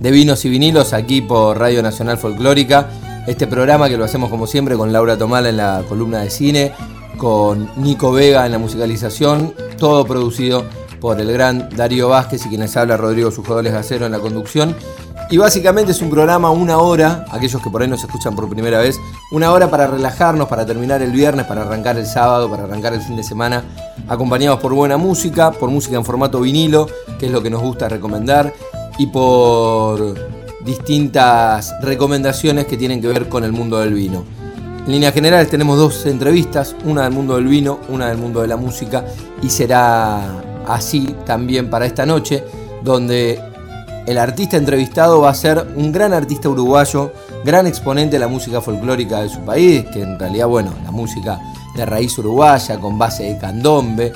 de Vinos y Vinilos aquí por Radio Nacional Folclórica. Este programa que lo hacemos como siempre con Laura Tomala en la columna de cine, con Nico Vega en la musicalización, todo producido por el gran Darío Vázquez y quienes habla Rodrigo Sujodoles Gacero en la conducción. Y básicamente es un programa una hora, aquellos que por ahí nos escuchan por primera vez, una hora para relajarnos, para terminar el viernes, para arrancar el sábado, para arrancar el fin de semana, acompañados por buena música, por música en formato vinilo, que es lo que nos gusta recomendar, y por distintas recomendaciones que tienen que ver con el mundo del vino. En líneas generales tenemos dos entrevistas, una del mundo del vino, una del mundo de la música, y será así también para esta noche, donde el artista entrevistado va a ser un gran artista uruguayo, gran exponente de la música folclórica de su país, que en realidad, bueno, la música de raíz uruguaya, con base de candombe,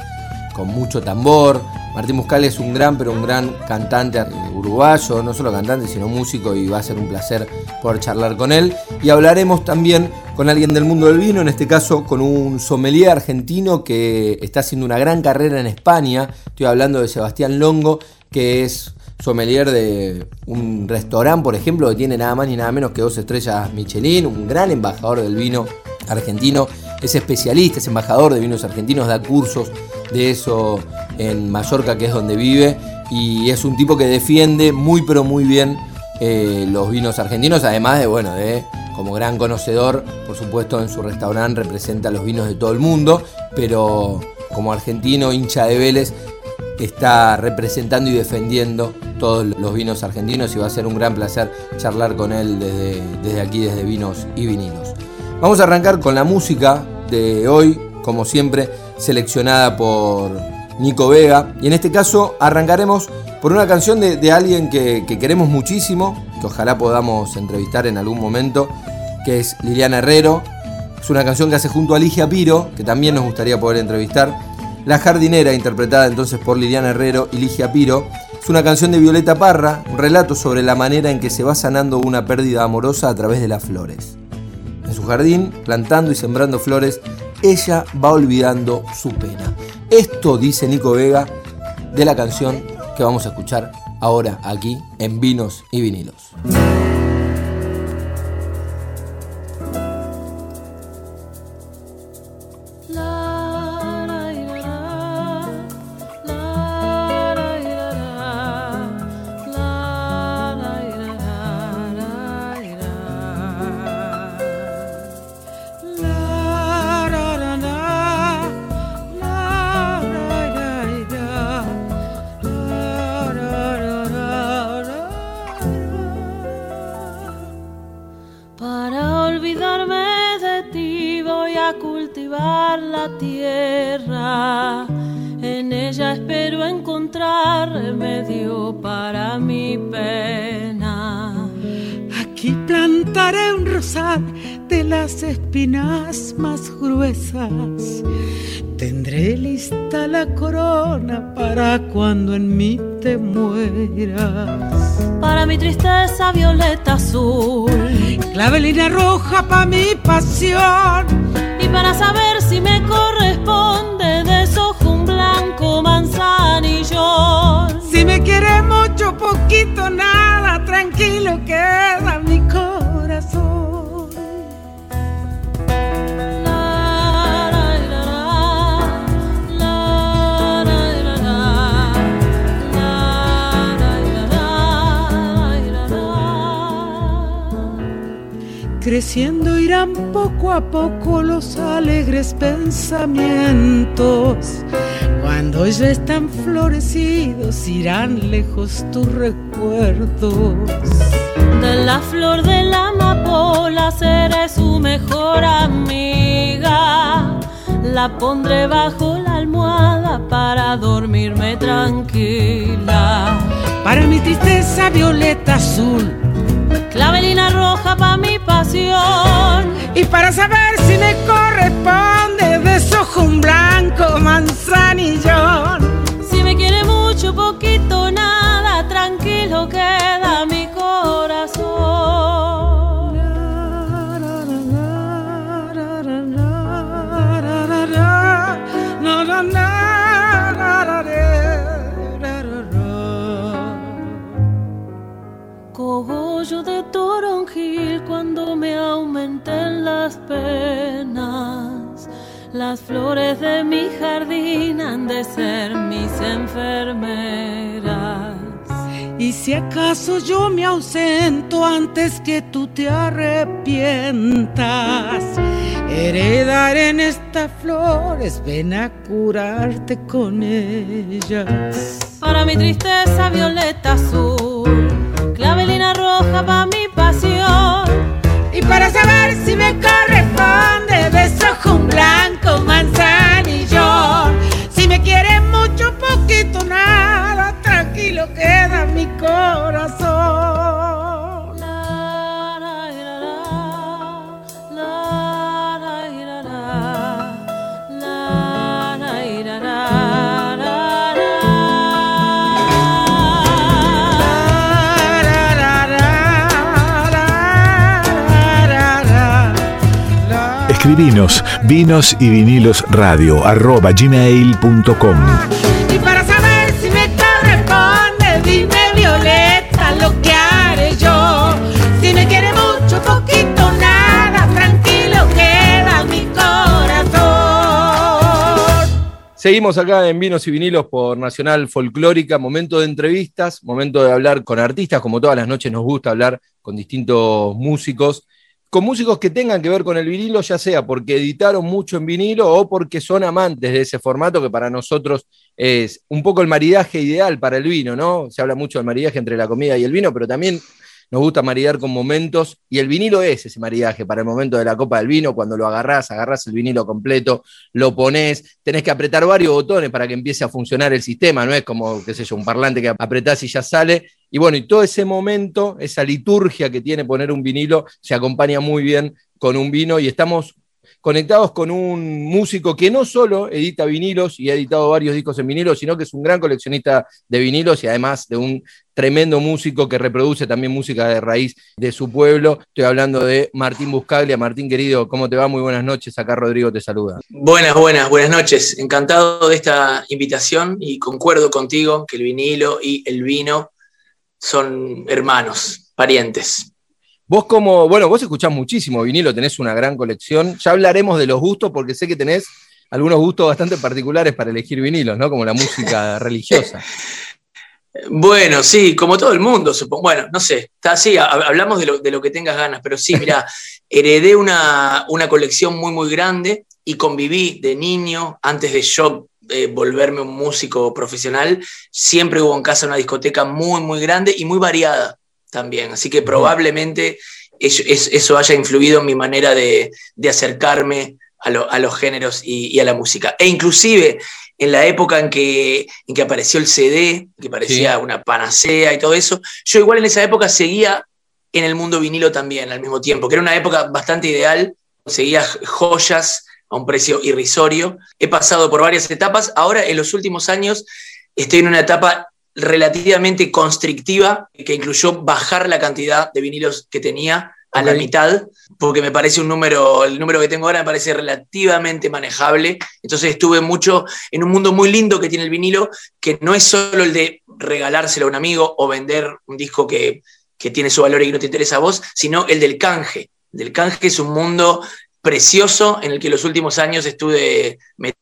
con mucho tambor. Martín Muscal es un gran, pero un gran cantante uruguayo, no solo cantante, sino músico, y va a ser un placer poder charlar con él. Y hablaremos también con alguien del mundo del vino, en este caso con un sommelier argentino que está haciendo una gran carrera en España. Estoy hablando de Sebastián Longo, que es sommelier de un restaurante, por ejemplo, que tiene nada más ni nada menos que dos estrellas Michelin, un gran embajador del vino argentino, es especialista, es embajador de vinos argentinos, da cursos de eso en Mallorca, que es donde vive, y es un tipo que defiende muy pero muy bien eh, los vinos argentinos, además de, bueno, de como gran conocedor, por supuesto en su restaurante representa los vinos de todo el mundo, pero como argentino, hincha de Vélez, está representando y defendiendo todos los vinos argentinos y va a ser un gran placer charlar con él desde, desde aquí, desde Vinos y Vinilos. Vamos a arrancar con la música de hoy, como siempre, seleccionada por Nico Vega. Y en este caso arrancaremos por una canción de, alguien que, que, queremos muchísimo, que ojalá podamos entrevistar en algún momento, que es Liliana Herrero. Es una canción que hace junto a Ligia Piro, que también nos gustaría poder entrevistar. La jardinera, interpretada entonces por Liliana Herrero y Ligia Piro, es una canción de Violeta Parra, un relato sobre la manera en que se va sanando una pérdida amorosa a través de las flores. En su jardín, plantando y sembrando flores, ella va olvidando su pena. Esto dice Nico Vega de la canción que vamos a escuchar ahora aquí en Vinos y Vinilos. Clavelina roja para mi pasión. Y para saber si me corresponde desojo un blanco manzanillo. Si me quiere mucho, poquito, nada, tranquilo queda Creciendo irán poco a poco los alegres pensamientos. Cuando ya están florecidos irán lejos tus recuerdos. De la flor de la amapola seré su mejor amiga. La pondré bajo la almohada para dormirme tranquila. Para mi tristeza violeta azul clavelina roja pa' mi pasión. Y para saber si me corresponde, desojo un blanco manzanillón. Me aumenten las penas. Las flores de mi jardín han de ser mis enfermeras. Y si acaso yo me ausento antes que tú te arrepientas, heredar en estas flores, ven a curarte con ellas. Para mi tristeza violeta azul, clavelina roja pa' mi pasión. Para saber si me corresponde, vinos y vinilos radio arroba gmail.com. Y para saber si me corresponde, dime Violeta lo que haré yo. Si me quiere mucho, poquito, nada, tranquilo queda mi corazón. Seguimos acá en Vinos y Vinilos por Nacional Folclórica, momento de entrevistas, momento de hablar con artistas, como todas las noches nos gusta hablar con distintos músicos, con músicos que tengan que ver con el vinilo, ya sea porque editaron mucho en vinilo o porque son amantes de ese formato que para nosotros es un poco el maridaje ideal para el vino, ¿no? Se habla mucho del maridaje entre la comida y el vino, pero también nos gusta maridar con momentos y el vinilo es ese maridaje para el momento de la copa del vino, cuando lo agarrás, agarrás el vinilo completo, lo pones, tenés que apretar varios botones para que empiece a funcionar el sistema, no es como, qué sé yo, un parlante que apretás y ya sale. Y bueno, y todo ese momento, esa liturgia que tiene poner un vinilo, se acompaña muy bien con un vino y estamos conectados con un músico que no solo edita vinilos y ha editado varios discos en vinilos, sino que es un gran coleccionista de vinilos y además de un tremendo músico que reproduce también música de raíz de su pueblo. Estoy hablando de Martín Buscaglia. Martín, querido, ¿cómo te va? Muy buenas noches. Acá Rodrigo te saluda. Buenas, buenas, buenas noches. Encantado de esta invitación y concuerdo contigo que el vinilo y el vino son hermanos, parientes. Vos como, bueno, vos escuchás muchísimo vinilo, tenés una gran colección. Ya hablaremos de los gustos porque sé que tenés algunos gustos bastante particulares para elegir vinilos, ¿no? Como la música religiosa. Bueno, sí, como todo el mundo, supongo. Bueno, no sé, está así, hablamos de lo, de lo que tengas ganas, pero sí, mira, heredé una, una, colección muy, muy grande y conviví de niño, antes de yo eh, volverme un músico profesional, siempre hubo en casa una discoteca muy, muy grande y muy variada también. Así que probablemente eso, eso haya influido en mi manera de, de acercarme a, lo, a, los géneros y, y, a la música. E inclusive en la época en que, en que apareció el CD, que parecía sí. una panacea y todo eso, yo igual en esa época seguía en el mundo vinilo también al mismo tiempo, que era una época bastante ideal, conseguía joyas a un precio irrisorio. He pasado por varias etapas, ahora en los últimos años estoy en una etapa relativamente constrictiva que incluyó bajar la cantidad de vinilos que tenía a okay. la mitad, porque me parece un número, el número que tengo ahora me parece relativamente manejable. Entonces estuve mucho en un mundo muy lindo que tiene el vinilo, que no es solo el de regalárselo a un amigo o vender un disco que, que tiene su valor y que no te interesa a vos, sino el del canje. El del canje es un mundo precioso en el que los últimos años estuve metido,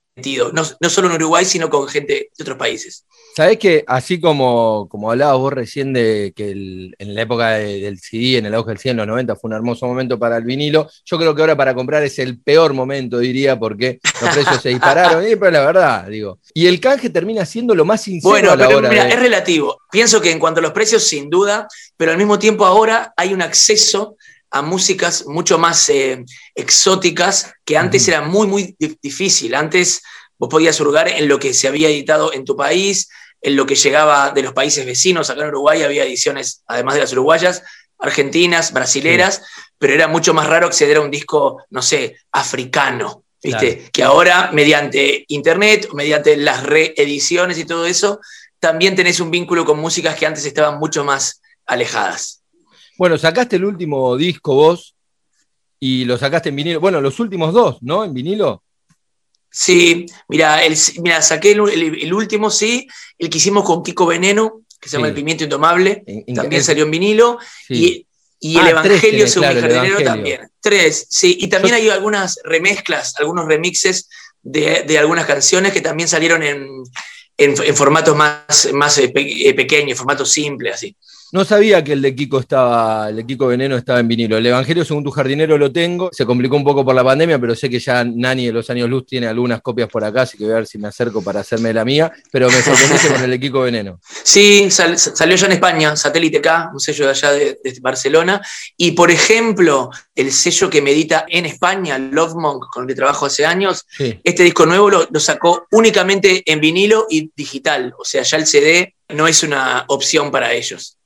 no, no solo en Uruguay, sino con gente de otros países. Sabés que así como, como hablabas vos recién de que el, en la época de, del CD, en el auge del CD en los 90 fue un hermoso momento para el vinilo, yo creo que ahora para comprar es el peor momento, diría, porque los precios se dispararon, y, pero la verdad, digo. Y el canje termina siendo lo más sincero bueno, a la pero hora mira, de... es relativo. Pienso que en cuanto a los precios, sin duda, pero al mismo tiempo ahora hay un acceso a músicas mucho más eh, exóticas que antes uh -huh. era muy, muy difícil. Antes vos podías hurgar en lo que se había editado en tu país, en lo que llegaba de los países vecinos. Acá en Uruguay había ediciones, además de las uruguayas, argentinas, brasileras, pero era mucho más raro acceder a un disco, no sé, africano. ¿Viste? Que ahora, mediante internet, mediante las reediciones y todo eso, también tenés un vínculo con músicas que antes estaban mucho más alejadas. Bueno, sacaste el último disco vos y lo sacaste en vinilo. Bueno, los últimos dos, ¿no? En vinilo. Sí, mira, el, mira saqué el, último, sí, el que hicimos con Kiko Veneno, que se llama El Pimiento Indomable, también salió en vinilo, y, el ah, Evangelio según mi jardinero también. Tres, sí, y también hay algunas remezclas, algunos remixes de, algunas canciones que también salieron en, en, formatos más, más eh, eh, pequeños, formatos simples, así. No sabía que el de Kiko estaba, el de Kiko Veneno estaba en vinilo. El Evangelio, según tu jardinero, lo tengo. Se complicó un poco por la pandemia, pero sé que ya Nani de los años luz tiene algunas copias por acá, así que voy a ver si me acerco para hacerme la mía. Pero me sorprendiste con el de Kiko Veneno. Sí, salió ya en España, Satélite K, un sello de allá de, Barcelona. Y por ejemplo, el sello que medita en España, Love Monk, con el que trabajo hace años, este disco nuevo lo, lo sacó únicamente en vinilo y digital. O sea, ya el CD no es una opción para ellos.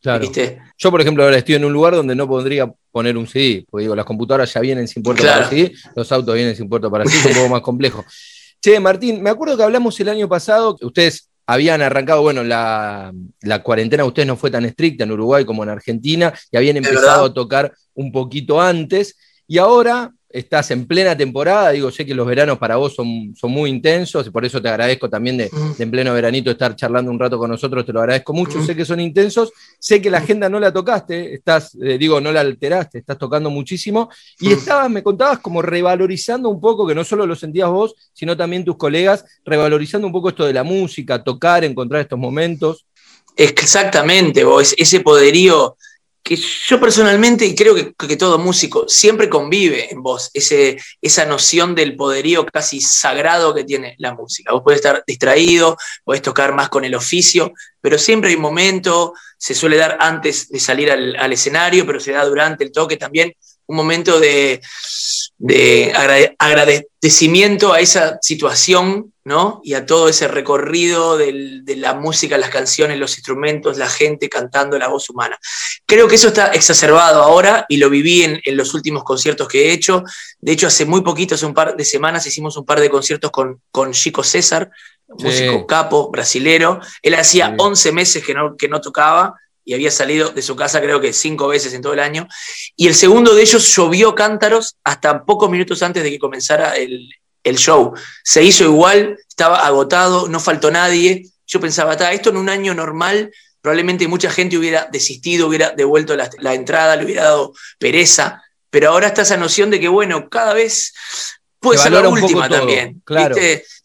Yo, por ejemplo, ahora estoy en un lugar donde no podría poner un CD, porque digo, las computadoras ya vienen sin puerto para CD, los autos vienen sin puerto para CD, es un poco más complejo. Che, Martín, me acuerdo que hablamos el año pasado, que ustedes habían arrancado, bueno, la, la cuarentena ustedes no fue tan estricta en Uruguay como en Argentina, y habían empezado a tocar un poquito antes, y ahora estás en plena temporada, digo, sé que los veranos para vos son, son muy intensos, y por eso te agradezco también de, mm. en pleno veranito estar charlando un rato con nosotros, te lo agradezco mucho, mm. sé que son intensos, sé que la agenda no la tocaste, estás, eh, digo, no la alteraste, estás tocando muchísimo, y mm. estabas, me contabas como revalorizando un poco, que no solo lo sentías vos, sino también tus colegas, revalorizando un poco esto de la música, tocar, encontrar estos momentos. Exactamente, vos, ese poderío que yo personalmente, y creo que, todo músico, siempre convive en vos ese, esa noción del poderío casi sagrado que tiene la música. Vos podés estar distraído, podés tocar más con el oficio, pero siempre hay un momento, se suele dar antes de salir al escenario, pero se da durante el toque también, un momento de, de agradecimiento a esa situación, ¿no? Y a todo ese recorrido de la música, las canciones, los instrumentos, la gente cantando la voz humana. Creo que eso está exacerbado ahora y lo viví en, los últimos conciertos que he hecho. De hecho, hace muy poquito, hace un par de semanas, hicimos un par de conciertos con, con Chico César, músico capo, brasilero. Él hacía 11 meses que no, que no tocaba y había salido de su casa creo que cinco veces en todo el año. Y el segundo de ellos llovió cántaros hasta pocos minutos antes de que comenzara el, show. Se hizo igual, estaba agotado, no faltó nadie. Yo pensaba, esto en un año normal, probablemente mucha gente hubiera desistido, hubiera devuelto la, entrada, le hubiera dado pereza. Pero ahora está esa noción de que, bueno, cada vez puede ser la última también. Claro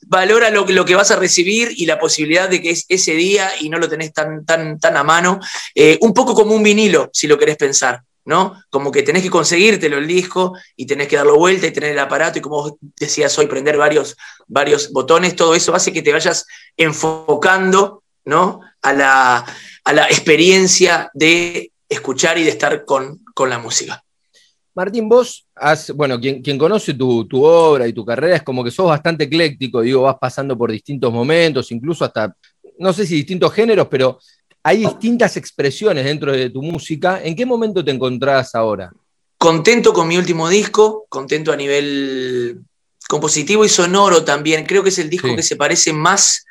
valora lo, lo, que vas a recibir y la posibilidad de que es ese día y no lo tenés tan, tan, tan a mano. Eh, un poco como un vinilo, si lo querés pensar. ¿no? Como que tenés que conseguírtelo el disco y tenés que darlo vuelta y tener el aparato y como vos decías hoy, prender varios, varios botones, todo eso hace que te vayas enfocando, ¿no? A la, a la experiencia de escuchar y de estar con, con la música. Martín, vos has, bueno, quien, conoce tu, obra y tu carrera es como que sos bastante ecléctico, digo, vas pasando por distintos momentos, incluso hasta, no sé si distintos géneros, pero hay distintas expresiones dentro de tu música. ¿En qué momento te encontrás ahora? Contento con mi último disco, contento a nivel compositivo y sonoro también. Creo que es el disco que se parece más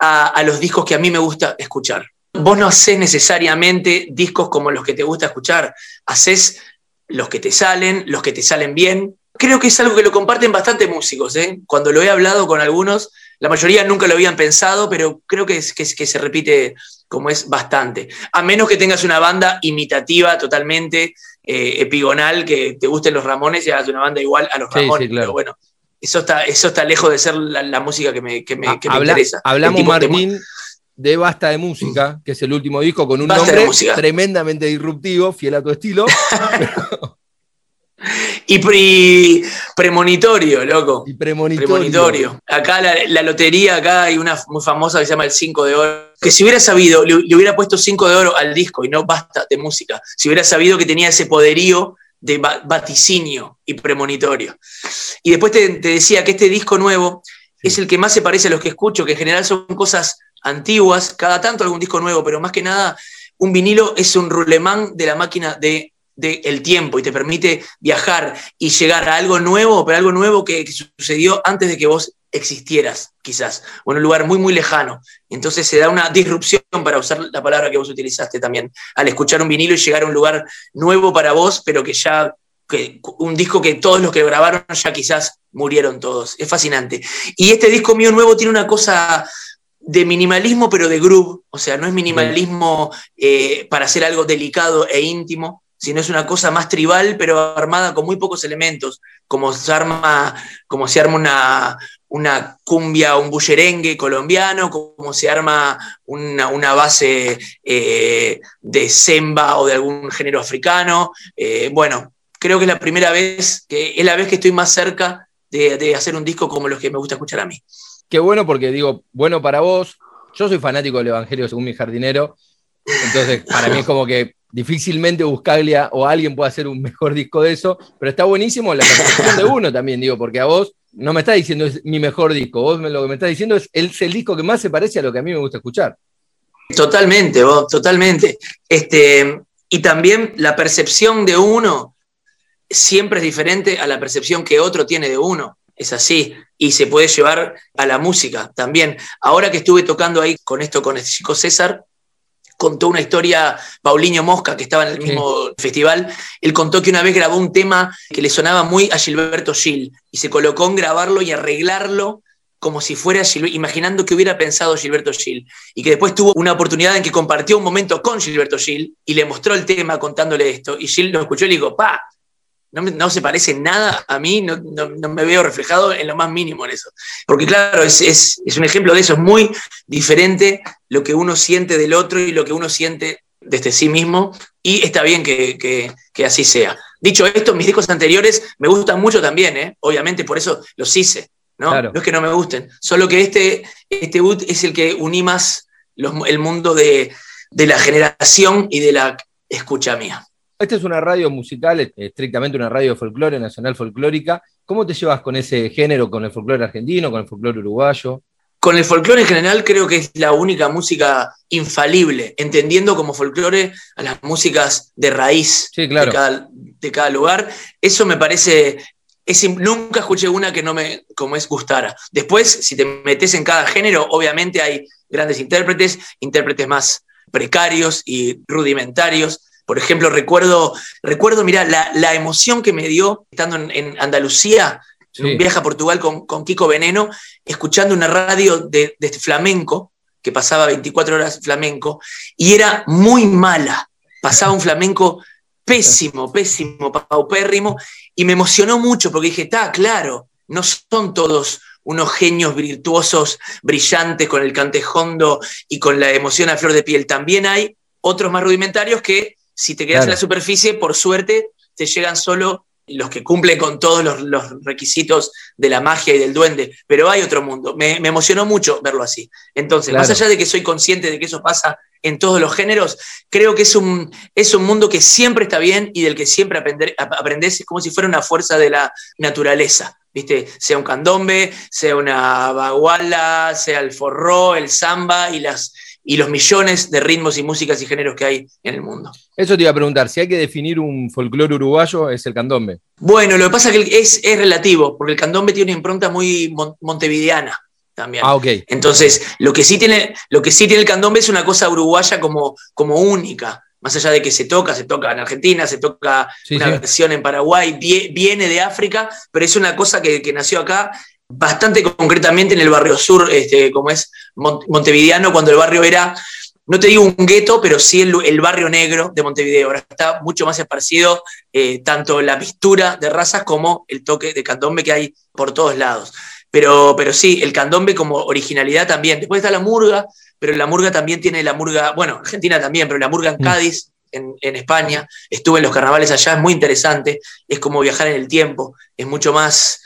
a, a los discos que a mí me gusta escuchar. Vos no haces necesariamente discos como los que te gusta escuchar, haces los que te salen, los que te salen bien. Creo que es algo que lo comparten bastante músicos. ¿eh? Cuando lo he hablado con algunos, la mayoría nunca lo habían pensado, pero creo que, es, que, se repite como es bastante. A menos que tengas una banda imitativa totalmente, eh, epigonal, que te gusten los Ramones y hagas una banda igual a los Ramones. Pero bueno, eso está, eso está lejos de ser la, música que me, que me, ah, interesa. Hablamos, Martín, de Basta de Música, que es el último disco con un nombre tremendamente disruptivo, fiel a tu estilo. y premonitorio, loco. Y premonitorio. Acá la, lotería, acá hay una muy famosa que se llama el 5 de oro. Que si hubiera sabido, le, hubiera puesto 5 de oro al disco y no basta de música. Si hubiera sabido que tenía ese poderío de vaticinio y premonitorio. Y después te, te decía que este disco nuevo es el que más se parece a los que escucho, que en general son cosas antiguas, cada tanto algún disco nuevo, pero más que nada un vinilo es un rulemán de la máquina de del tiempo y te permite viajar y llegar a algo nuevo, pero algo nuevo que, que sucedió antes de que vos existieras, quizás, o en un lugar muy, muy lejano. Entonces se da una disrupción, para usar la palabra que vos utilizaste también, al escuchar un vinilo y llegar a un lugar nuevo para vos, pero que ya, que, un disco que todos los que grabaron ya quizás murieron todos. Es fascinante. Y este disco mío nuevo tiene una cosa de minimalismo, pero de groove, o sea, no es minimalismo eh, para hacer algo delicado e íntimo, sino es una cosa más tribal, pero armada con muy pocos elementos, como se arma, como se arma una, una cumbia, un bullerengue colombiano, como se arma una, base eh, de semba o de algún género africano. Eh, bueno, creo que es la primera vez, que es la vez que estoy más cerca de, hacer un disco como los que me gusta escuchar a mí. Qué bueno porque digo, bueno para vos, yo soy fanático del Evangelio según mi jardinero, entonces para mí es como que difícilmente Buscaglia o alguien puede hacer un mejor disco de eso, pero está buenísimo la percepción de uno también, digo, porque a vos no me está diciendo es mi mejor disco, vos lo que me estás diciendo es, es el disco que más se parece a lo que a mí me gusta escuchar. Totalmente, vos, totalmente. Este, y también la percepción de uno siempre es diferente a la percepción que otro tiene de uno. Es así. Y se puede llevar a la música también. Ahora que estuve tocando ahí con esto con este chico César, contó una historia, Paulinho Mosca, que estaba en el mismo festival, él contó que una vez grabó un tema que le sonaba muy a Gilberto Gil y se colocó en grabarlo y arreglarlo como si fuera Gilberto, imaginando que hubiera pensado Gilberto Gil, y que después tuvo una oportunidad en que compartió un momento con Gilberto Gil y le mostró el tema contándole esto, y Gil lo escuchó y le dijo, pa, no, se parece nada a mí, no, me veo reflejado en lo más mínimo en eso. Porque claro, es, un ejemplo de eso, es muy diferente lo que uno siente del otro y lo que uno siente desde sí mismo, y está bien que, así sea. Dicho esto, mis discos anteriores me gustan mucho también, ¿eh? obviamente por eso los hice, ¿no? No es que no me gusten, solo que este, este boot es el que uní más el mundo de, de la generación y de la escucha mía. Esta es una radio musical, estrictamente una radio de folclore, nacional folclórica. ¿Cómo te llevas con ese género, con el folclore argentino, con el folclore uruguayo? Con el folclore en general creo que es la única música infalible, entendiendo como folclore a las músicas de raíz de, cada, lugar. Eso me parece, nunca escuché una que no me, como es, gustara. Después, si te metes en cada género, obviamente hay grandes intérpretes, intérpretes más precarios y rudimentarios, por ejemplo, recuerdo, recuerdo mira, la, emoción que me dio estando en, Andalucía, en un viaje a Portugal con, Kiko Veneno, escuchando una radio de, flamenco, que pasaba 24 horas flamenco, y era muy mala. Pasaba un flamenco pésimo, pésimo, paupérrimo, y me emocionó mucho porque dije, está claro, no son todos unos genios virtuosos, brillantes, con el cantejondo y con la emoción a flor de piel. También hay otros más rudimentarios que si te quedas en la superficie, por suerte, te llegan solo los que cumplen con todos los, requisitos de la magia y del duende, pero hay otro mundo. Me, emocionó mucho verlo así. Entonces, más allá de que soy consciente de que eso pasa en todos los géneros, creo que es un, es un mundo que siempre está bien y del que siempre aprender, aprendes, es como si fuera una fuerza de la naturaleza. ¿Viste? Sea un candombe, sea una baguala, sea el forró, el samba y las, y los millones de ritmos y músicas y géneros que hay en el mundo. Eso te iba a preguntar, si hay que definir un folclore uruguayo, es el candombe. Bueno, lo que pasa es que es, es relativo, porque el candombe tiene una impronta muy montevideana también. Ah, ok. Entonces, lo que, sí tiene, lo que sí tiene el candombe es una cosa uruguaya como, como única. Más allá de que se toca, se toca en Argentina, se toca una versión en Paraguay, viene de África, pero es una cosa que, que nació acá bastante concretamente en el barrio sur, este, como es Montevideano, cuando el barrio era, no te digo un gueto, pero sí el, barrio negro de Montevideo. Ahora está mucho más esparcido eh, tanto la mistura de razas como el toque de candombe que hay por todos lados. Pero, pero sí, el candombe como originalidad también. Después está la murga, pero la murga también tiene la murga, bueno, Argentina también, pero la murga en mm. Cádiz, en, en, España. Estuve en los carnavales allá, es muy interesante. Es como viajar en el tiempo, es mucho más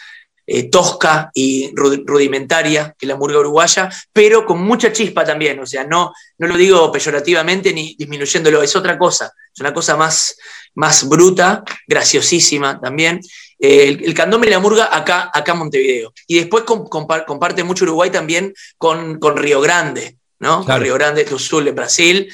eh, tosca y rudimentaria que la murga uruguaya, pero con mucha chispa también. O sea, no, no lo digo peyorativamente ni disminuyéndolo, es otra cosa. Es una cosa más, más bruta, graciosísima también. Eh, el, candombe y la murga acá, acá en Montevideo. Y después comparte mucho Uruguay también con, con Río Grande, ¿no? Río Grande do Sul de Brasil,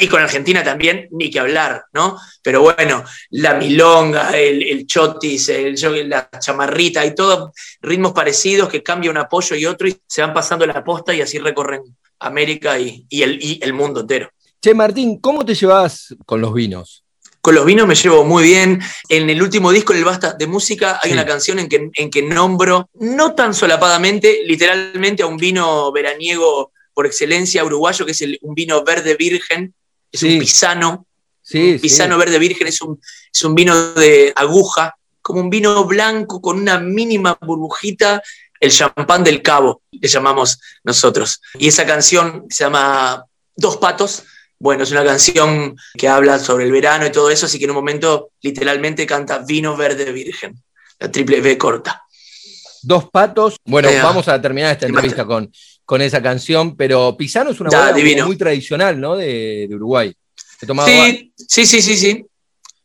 y con Argentina también, ni que hablar, ¿no? Pero bueno, la milonga, el, chotis, el, la chamarrita, y todos ritmos parecidos que cambia un apoyo y otro y se van pasando la posta y así recorren América y, el, y el mundo entero. Che, Martín, ¿cómo te llevas con los vinos? Con los vinos me llevo muy bien. En el último disco, el Basta de Música, hay una canción en que, en que nombro, no tan solapadamente, literalmente a un vino veraniego por excelencia uruguayo, que es un vino verde virgen, es un pisano. un pisano verde virgen es un, es un vino de aguja, como un vino blanco con una mínima burbujita, el champán del cabo, le llamamos nosotros. Y esa canción se llama Dos Patos, bueno, es una canción que habla sobre el verano y todo eso, así que en un momento literalmente canta Vino Verde Virgen, la triple V corta. Dos patos. Bueno, vamos a terminar esta entrevista con, con esa canción, pero Pisano es una bebida muy tradicional, ¿no? De, Uruguay. Sí, sí, sí, sí, sí.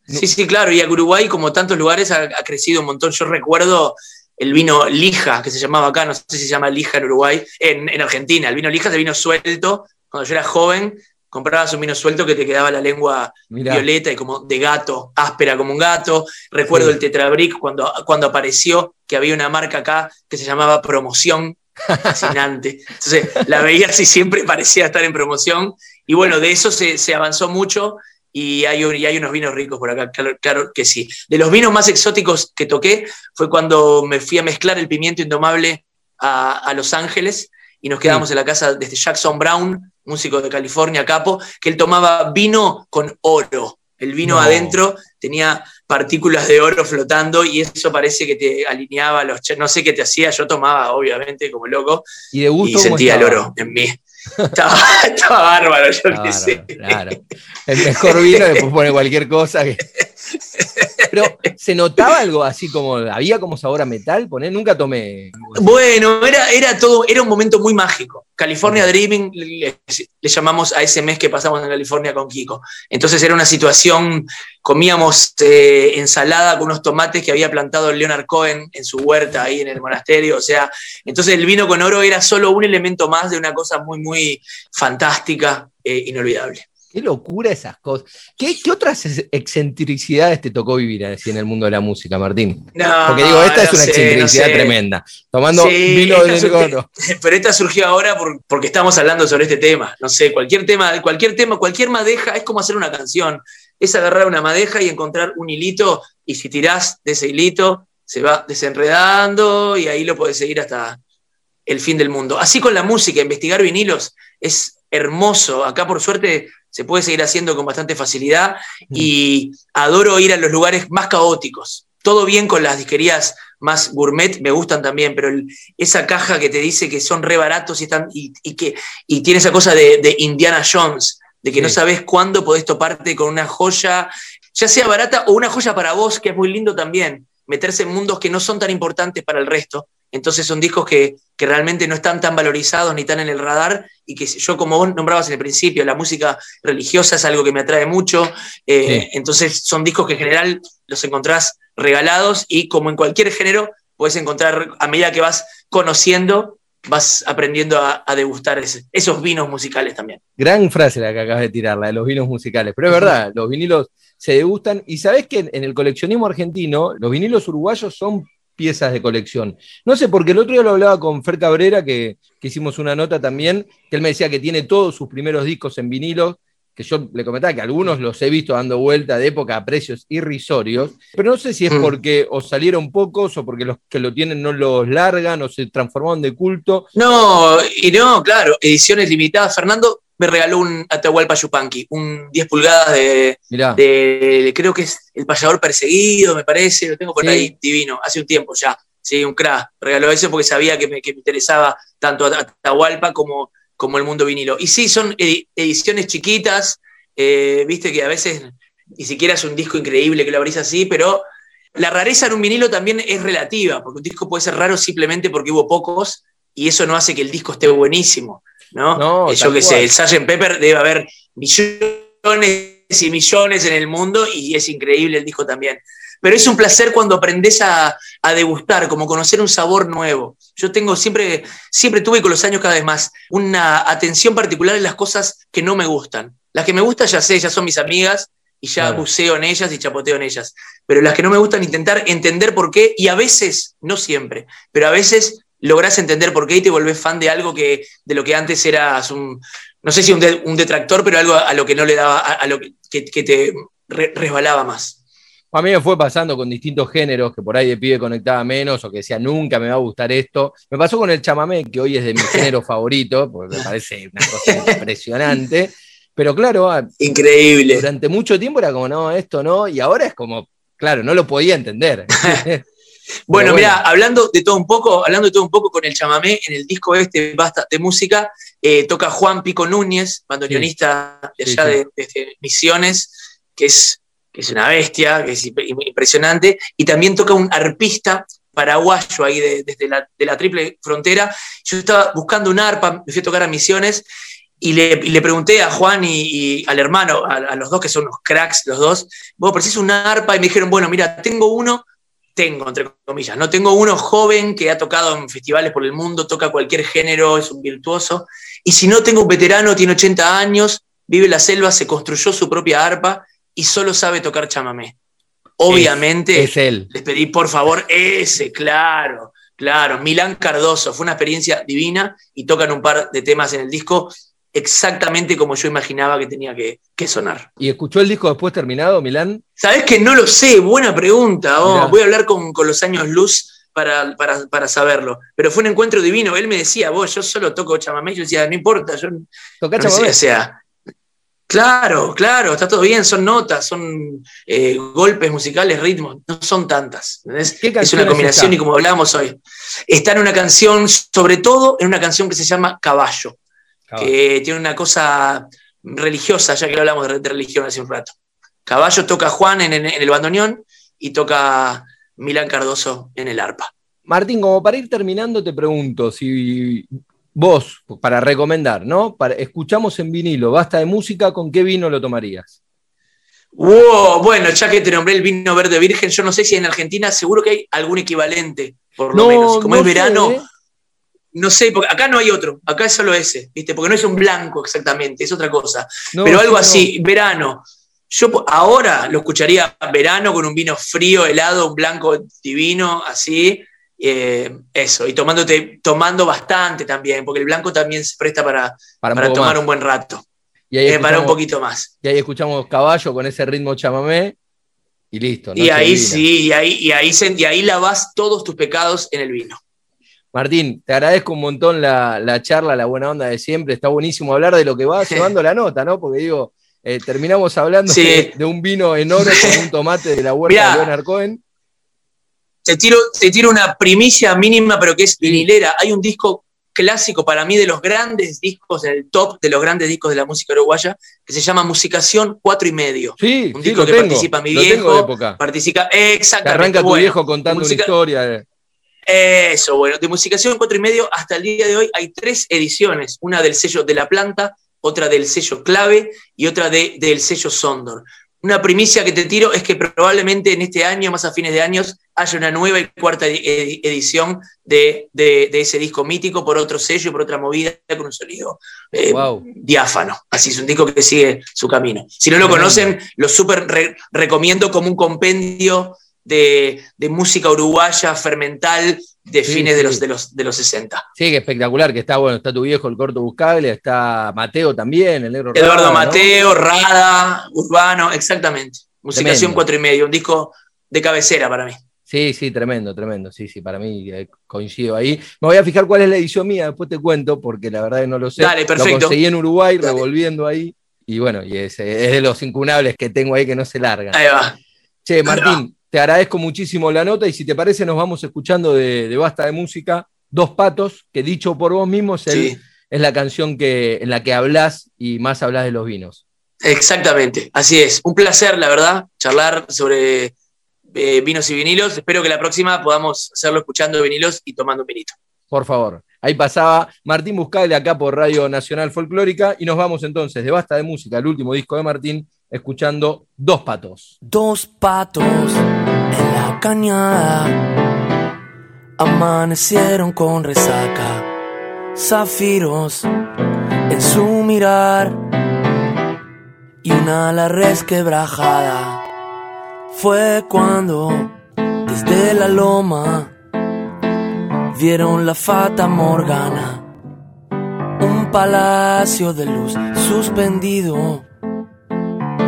Sí, sí, claro. Y Uruguay, como tantos lugares, ha, crecido un montón. Yo recuerdo el vino lija, que se llamaba acá, no sé si se llama lija en Uruguay, en, en Argentina. El vino lija es el vino suelto. Cuando yo era joven, comprabas un vino suelto que te quedaba la lengua violeta y como de gato, áspera como un gato. Recuerdo el Tetrabric cuando, cuando apareció, que había una marca acá que se llamaba Promoción, fascinante. Entonces la veía así siempre parecía estar en promoción. Y bueno, de eso se, avanzó mucho y hay, y hay, unos vinos ricos por acá, claro, que sí. De los vinos más exóticos que toqué fue cuando me fui a mezclar el pimiento indomable a, Los Ángeles y nos quedamos en la casa de este Jackson Brown, músico de California, capo, que él tomaba vino con oro. El vino adentro tenía partículas de oro flotando y eso parece que te alineaba los... No sé qué te hacía, yo tomaba obviamente como loco y, de gusto, y sentía el oro en mí. Estaba, bárbaro, yo qué sé. Claro. El mejor vino después pone cualquier cosa. Que... Pero se notaba algo así como, había como sabor a metal, poner, nunca tomé. Bueno, era, era todo, era un momento muy mágico. California Dreaming le, llamamos a ese mes que pasamos en California con Kiko. Entonces era una situación, comíamos eh, ensalada con unos tomates que había plantado Leonard Cohen en su huerta ahí en el monasterio. O sea, entonces el vino con oro era solo un elemento más de una cosa muy, muy fantástica, e inolvidable. Qué locura esas cosas. ¿Qué, otras excentricidades te tocó vivir así en el mundo de la música, Martín? Porque digo, esta es una excentricidad tremenda. Tomando vino de oro. Pero esta surgió ahora porque estamos hablando sobre este tema. No sé, cualquier tema, cualquier tema, cualquier madeja es como hacer una canción. Es agarrar una madeja y encontrar un hilito, y si tirás de ese hilito, se va desenredando y ahí lo puedes seguir hasta el fin del mundo. Así con la música, investigar vinilos es hermoso. Acá, por suerte, se puede seguir haciendo con bastante facilidad mm. y adoro ir a los lugares más caóticos. Todo bien con las disquerías más gourmet, me gustan también, pero esa caja que te dice que son re baratos y, están, y, que, y tiene esa cosa de, Indiana Jones, de que no sabes cuándo podés toparte con una joya, ya sea barata o una joya para vos, que es muy lindo también, meterse en mundos que no son tan importantes para el resto entonces son discos que, realmente no están tan valorizados ni tan en el radar y que yo, como vos nombrabas en el principio, la música religiosa es algo que me atrae mucho. Eh, entonces son discos que en general los encontrás regalados y como en cualquier género, puedes encontrar, a medida que vas conociendo, vas aprendiendo a, degustar esos vinos musicales también. Gran frase la que acabas de tirar, la de los vinos musicales. Pero es verdad, los vinilos se degustan. Y sabes que en el coleccionismo argentino, los vinilos uruguayos son piezas de colección. No sé, porque el otro día lo hablaba con Fer Cabrera, que, hicimos una nota también, que él me decía que tiene todos sus primeros discos en vinilos, que yo le comentaba que algunos los he visto dando vuelta de época a precios irrisorios, pero no sé si es mm. porque o salieron pocos o porque los que lo tienen no los largan o se transformaron de culto. No, y no, claro, ediciones limitadas. Fernando me regaló un Atahualpa Yupanqui, un 10 pulgadas de, creo que es el payador perseguido, me parece, lo tengo por ahí, divino, hace un tiempo ya. Sí, un crack. Regaló eso porque sabía que me, interesaba tanto Atahualpa como, como el mundo vinilo. Y sí, son ediciones chiquitas, eh, viste que a veces ni siquiera es un disco increíble que lo abrís así, pero la rareza en un vinilo también es relativa, porque un disco puede ser raro simplemente porque hubo pocos y eso no hace que el disco esté buenísimo. ¿No? Eh, yo qué sé, el Sgt. Pepper debe haber millones y millones en el mundo y es increíble el disco también. pero es un placer cuando aprendes a, degustar, como conocer un sabor nuevo. Yo tengo siempre, siempre tuve con los años cada vez más una atención particular en las cosas que no me gustan. Las que me gustan ya sé, ya son mis amigas y ya buceo en ellas y chapoteo en ellas. Pero las que no me gustan, intentar entender por qué y a veces, no siempre, pero a veces lográs entender por qué y te volvés fan de algo que de lo que antes eras un, no sé si un, detractor, pero algo a lo que no le daba, a, lo que, te resbalaba más. A mí me fue pasando con distintos géneros, que por ahí de pibe conectaba menos o que decía nunca me va a gustar esto. Me pasó con el chamamé, que hoy es de mi género favorito, porque me parece una cosa impresionante. Pero claro, increíble. Durante mucho tiempo era como, no, esto no, y ahora es como, claro, no lo podía entender. bueno, mira, hablando de todo un poco, hablando de todo un poco con el chamamé, en el disco este Basta de Música, eh, toca Juan Pico Núñez, bandoneonista de allá De, Misiones, que es que es una bestia, que es impresionante, y también toca un arpista paraguayo ahí desde la, de la triple frontera. Yo estaba buscando un arpa, me fui a tocar a Misiones, y le, pregunté a Juan y, al hermano, a, los dos que son unos cracks, los dos, vos preciso un arpa, y me dijeron, bueno, mira, tengo uno, tengo, entre comillas, no tengo uno joven que ha tocado en festivales por el mundo, toca cualquier género, es un virtuoso, y si no tengo un veterano, tiene 80 años, vive en la selva, se construyó su propia arpa, y solo sabe tocar chamamé. Obviamente, es, él. les pedí por favor ese, claro, claro. Milán Cardoso, fue una experiencia divina y tocan un par de temas en el disco exactamente como yo imaginaba que tenía que, sonar. ¿Y escuchó el disco después terminado, Milán? Sabes que no lo sé, buena pregunta. Oh, voy a hablar con, los años luz para, para, saberlo. Pero fue un encuentro divino. Él me decía, vos, yo solo toco chamamé. Yo decía, no importa, yo. Toca chamamé. o sea, Claro, claro, está todo bien, son notas, son eh, golpes musicales, ritmos, no son tantas. Es una combinación y como hablábamos hoy, está en una canción, sobre todo en una canción que se llama Caballo, que tiene una cosa religiosa, ya que hablamos de, religión hace un rato. Caballo toca Juan en, en el bandoneón y toca Milán Cardoso en el arpa. Martín, como para ir terminando, te pregunto si Vos, para recomendar, ¿no? Para, escuchamos en vinilo, basta de música, ¿con qué vino lo tomarías? Wow, bueno, ya que te nombré el vino verde virgen, yo no sé si en Argentina seguro que hay algún equivalente, por lo menos. Como es verano, ¿eh? No sé, porque acá no hay otro, acá es solo ese, ¿viste? Porque no es un blanco exactamente, es otra cosa. Pero algo así, verano. Yo ahora lo escucharía verano con un vino frío, helado, un blanco divino, así. Eh, eso, y tomándote, tomando bastante también, porque el blanco también se presta para, para, tomar un buen rato. Y ahí eh, para un poquito más. Y ahí escuchamos caballo con ese ritmo chamamé y listo. Y ahí sí, y ahí, y, ahí, y ahí lavas todos tus pecados en el vino. Martín, te agradezco un montón la, charla, la buena onda de siempre. Está buenísimo hablar de lo que va llevando la nota, ¿no? Porque digo, eh, terminamos hablando de, un vino en oro con un tomate de la huerta de Leonard Cohen te tiro, te tiro una primicia mínima, pero que es vinilera. Hay un disco clásico para mí de los grandes discos, el top de los grandes discos de la música uruguaya, que se llama Musicación Cuatro y Medio. Sí, un disco que participa mi viejo. Participa, exactamente. arranca tu viejo contando una historia. Eso, bueno, de Musicación Cuatro y Medio hasta el día de hoy hay tres ediciones, una del sello de La Planta, otra del sello Clave y otra de, del sello Sondor. Una primicia que te tiro es que probablemente en este año, más a fines de años, haya una nueva y cuarta edición de, ese disco mítico por otro sello, por otra movida, con un sonido eh, diáfano. Así es un disco que sigue su camino. Si no lo conocen, lo súper recomiendo como un compendio de, música uruguaya, fermental, de fines De, los, de, los, de los 60. Sí, que espectacular, que está bueno, está tu viejo, el corto buscable, está Mateo también, el negro Eduardo Mateo, Rada, Urbano, exactamente. Musicación cuatro y medio, un disco de cabecera para mí. Sí, sí, tremendo, tremendo. Sí, sí, para mí eh, coincido ahí. Me voy a fijar cuál es la edición mía, después te cuento, porque la verdad es que no lo sé. Dale, perfecto. Lo conseguí en Uruguay, revolviendo ahí. Y bueno, y es, es, de los incunables que tengo ahí que no se largan. Ahí va. Che, Martín, te agradezco muchísimo la nota y si te parece nos vamos escuchando de, Basta de Música, Dos Patos, que dicho por vos mismo es, la canción que, en la que hablas y más hablas de los vinos. Exactamente, así es. Un placer, la verdad, charlar sobre eh, vinos y vinilos. Espero que la próxima podamos hacerlo escuchando vinilos y tomando un vinito. Por favor. Ahí pasaba Martín Buscale acá por Radio Nacional Folclórica y nos vamos entonces de Basta de Música, el último disco de Martín, escuchando Dos Patos. Dos patos cañada. Amanecieron con resaca, zafiros en su mirar y una la resquebrajada. Fue cuando desde la loma vieron la fata morgana, un palacio de luz suspendido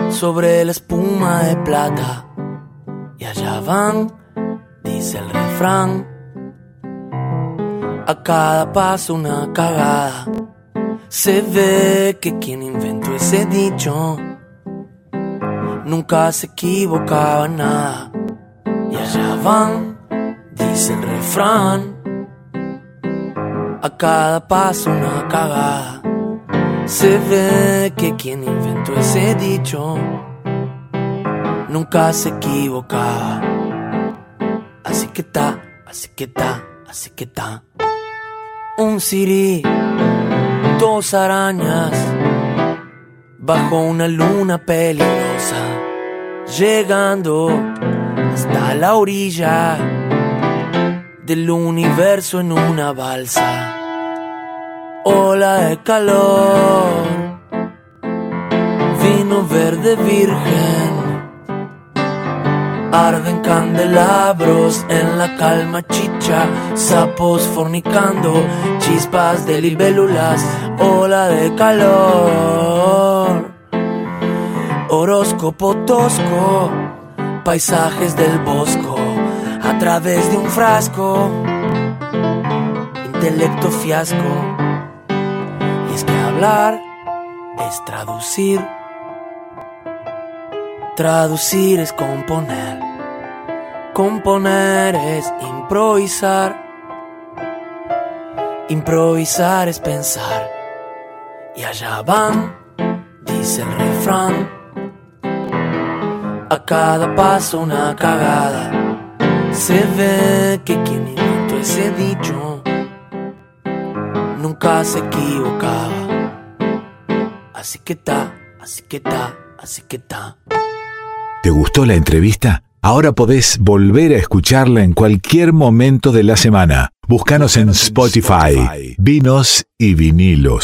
sobre la espuma de plata. Y allá van, dice el refrán, a cada paso una cagada. Se ve que quien inventó ese dicho nunca se equivocaba nada. Y allá van, dice el refrán, a cada paso una cagada. Se ve que quien inventó ese dicho nunca se equivocaba. Así que ta, así que ta, así que ta. Un siri, dos arañas, bajo una luna peligrosa, llegando hasta la orilla del universo en una balsa. Ola de calor, vino verde virgen. Arden candelabros en la calma chicha, sapos fornicando, chispas de libélulas, ola de calor. Horóscopo tosco, paisajes del bosco, a través de un frasco, intelecto fiasco. Y es que hablar es traducir, traducir es componer, componer es improvisar, improvisar es pensar. Y allá van, dice el refrán a cada paso una cagada. Se ve que quien inventó ese dicho nunca se equivocaba. Así que ta, así que ta, así que ta. ¿Te gustó la entrevista? Ahora podés volver a escucharla en cualquier momento de la semana. Búscanos en Spotify, Vinos y Vinilos.